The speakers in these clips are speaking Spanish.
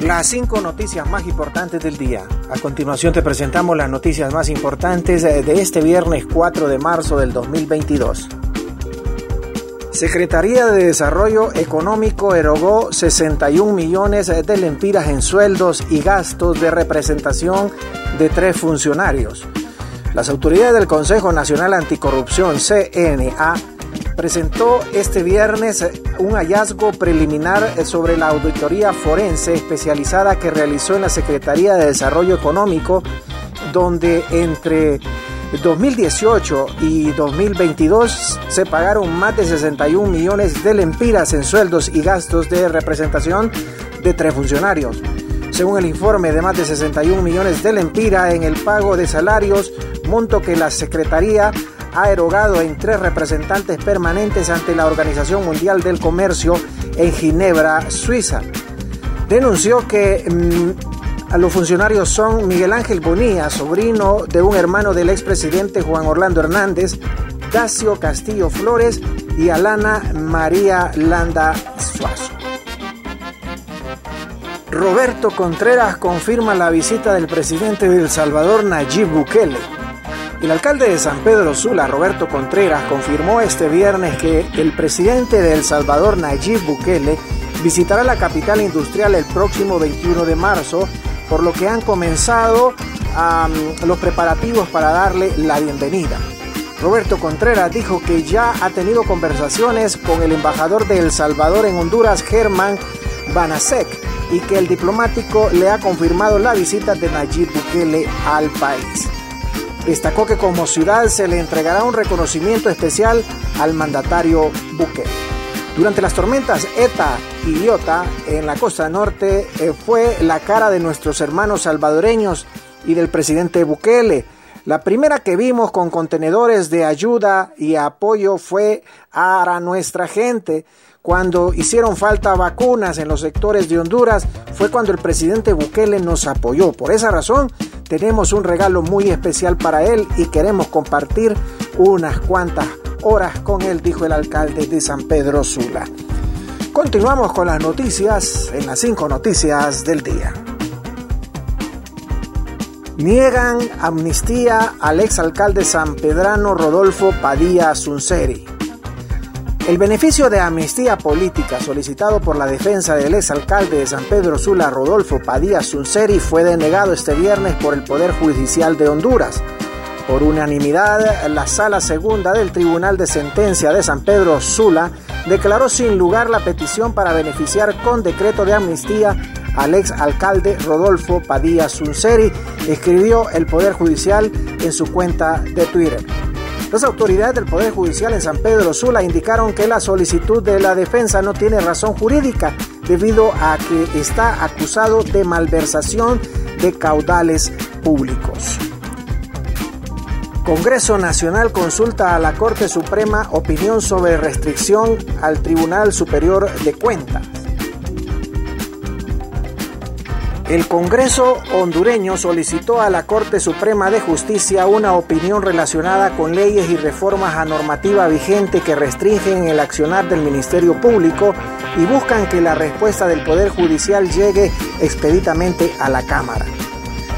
Las cinco noticias más importantes del día. A continuación te presentamos las noticias más importantes de este viernes 4 de marzo del 2022. Secretaría de Desarrollo Económico erogó 61 millones de lempiras en sueldos y gastos de representación de tres funcionarios. Las autoridades del Consejo Nacional Anticorrupción, CNA, presentó este viernes un hallazgo preliminar sobre la auditoría forense especializada que realizó en la Secretaría de Desarrollo Económico, donde entre 2018 y 2022 se pagaron más de 61 millones de lempiras en sueldos y gastos de representación de tres funcionarios. Según el informe de más de 61 millones de lempiras en el pago de salarios, monto que la Secretaría ha erogado en tres representantes permanentes ante la Organización Mundial del Comercio en Ginebra, Suiza. Denunció que mm, a los funcionarios son Miguel Ángel Bonilla, sobrino de un hermano del expresidente Juan Orlando Hernández, Dacio Castillo Flores y Alana María Landa Suazo. Roberto Contreras confirma la visita del presidente de El Salvador, Nayib Bukele. El alcalde de San Pedro Sula, Roberto Contreras, confirmó este viernes que el presidente de El Salvador, Nayib Bukele, visitará la capital industrial el próximo 21 de marzo, por lo que han comenzado los preparativos para darle la bienvenida. Roberto Contreras dijo que ya ha tenido conversaciones con el embajador de El Salvador en Honduras, Germán Banasek, y que el diplomático le ha confirmado la visita de Nayib Bukele al país. Destacó que como ciudad se le entregará un reconocimiento especial al mandatario Bukele. Durante las tormentas ETA y IOTA en la costa norte eh, fue la cara de nuestros hermanos salvadoreños y del presidente Bukele. La primera que vimos con contenedores de ayuda y apoyo fue a nuestra gente. Cuando hicieron falta vacunas en los sectores de Honduras fue cuando el presidente Bukele nos apoyó. Por esa razón tenemos un regalo muy especial para él y queremos compartir unas cuantas horas con él, dijo el alcalde de San Pedro Sula. Continuamos con las noticias en las cinco noticias del día. Niegan amnistía al exalcalde sanpedrano Rodolfo Padilla Sunseri. El beneficio de amnistía política solicitado por la defensa del exalcalde de San Pedro Sula, Rodolfo Padilla Sunseri, fue denegado este viernes por el Poder Judicial de Honduras. Por unanimidad, la Sala Segunda del Tribunal de Sentencia de San Pedro Sula declaró sin lugar la petición para beneficiar con decreto de amnistía al ex alcalde Rodolfo Padilla Sunseri, escribió el Poder Judicial en su cuenta de Twitter. Las autoridades del Poder Judicial en San Pedro Sula indicaron que la solicitud de la defensa no tiene razón jurídica debido a que está acusado de malversación de caudales públicos. Congreso Nacional consulta a la Corte Suprema opinión sobre restricción al Tribunal Superior de Cuentas. El Congreso hondureño solicitó a la Corte Suprema de Justicia una opinión relacionada con leyes y reformas a normativa vigente que restringen el accionar del Ministerio Público y buscan que la respuesta del Poder Judicial llegue expeditamente a la Cámara.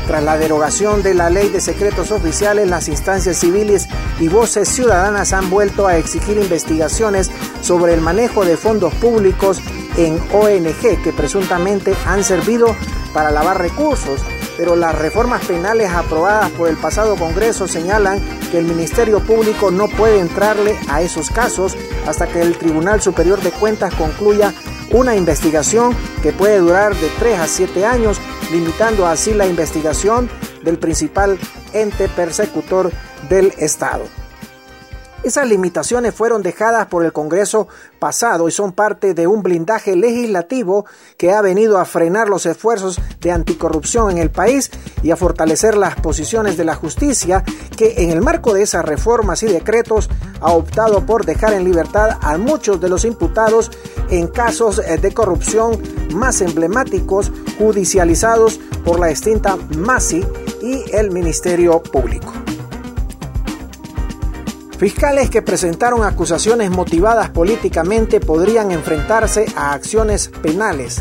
Tras la derogación de la ley de secretos oficiales, las instancias civiles y voces ciudadanas han vuelto a exigir investigaciones sobre el manejo de fondos públicos en ONG que presuntamente han servido para lavar recursos, pero las reformas penales aprobadas por el pasado Congreso señalan que el Ministerio Público no puede entrarle a esos casos hasta que el Tribunal Superior de Cuentas concluya una investigación que puede durar de 3 a 7 años, limitando así la investigación del principal ente persecutor del Estado. Esas limitaciones fueron dejadas por el Congreso pasado y son parte de un blindaje legislativo que ha venido a frenar los esfuerzos de anticorrupción en el país y a fortalecer las posiciones de la justicia que en el marco de esas reformas y decretos ha optado por dejar en libertad a muchos de los imputados en casos de corrupción más emblemáticos judicializados por la extinta MASI y el Ministerio Público. Fiscales que presentaron acusaciones motivadas políticamente podrían enfrentarse a acciones penales.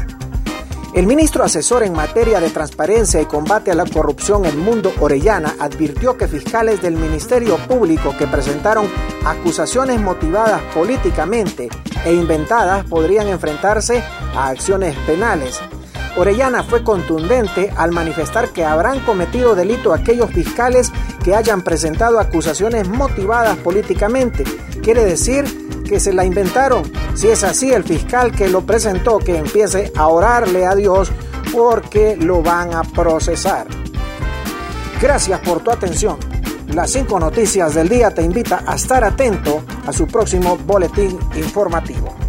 El ministro asesor en materia de transparencia y combate a la corrupción Mundo Orellana advirtió que fiscales del Ministerio Público que presentaron acusaciones motivadas políticamente e inventadas podrían enfrentarse a acciones penales. Orellana fue contundente al manifestar que habrán cometido delito aquellos fiscales que hayan presentado acusaciones motivadas políticamente. Quiere decir que se la inventaron. Si es así, el fiscal que lo presentó que empiece a orarle a Dios porque lo van a procesar. Gracias por tu atención. Las cinco noticias del día te invita a estar atento a su próximo boletín informativo.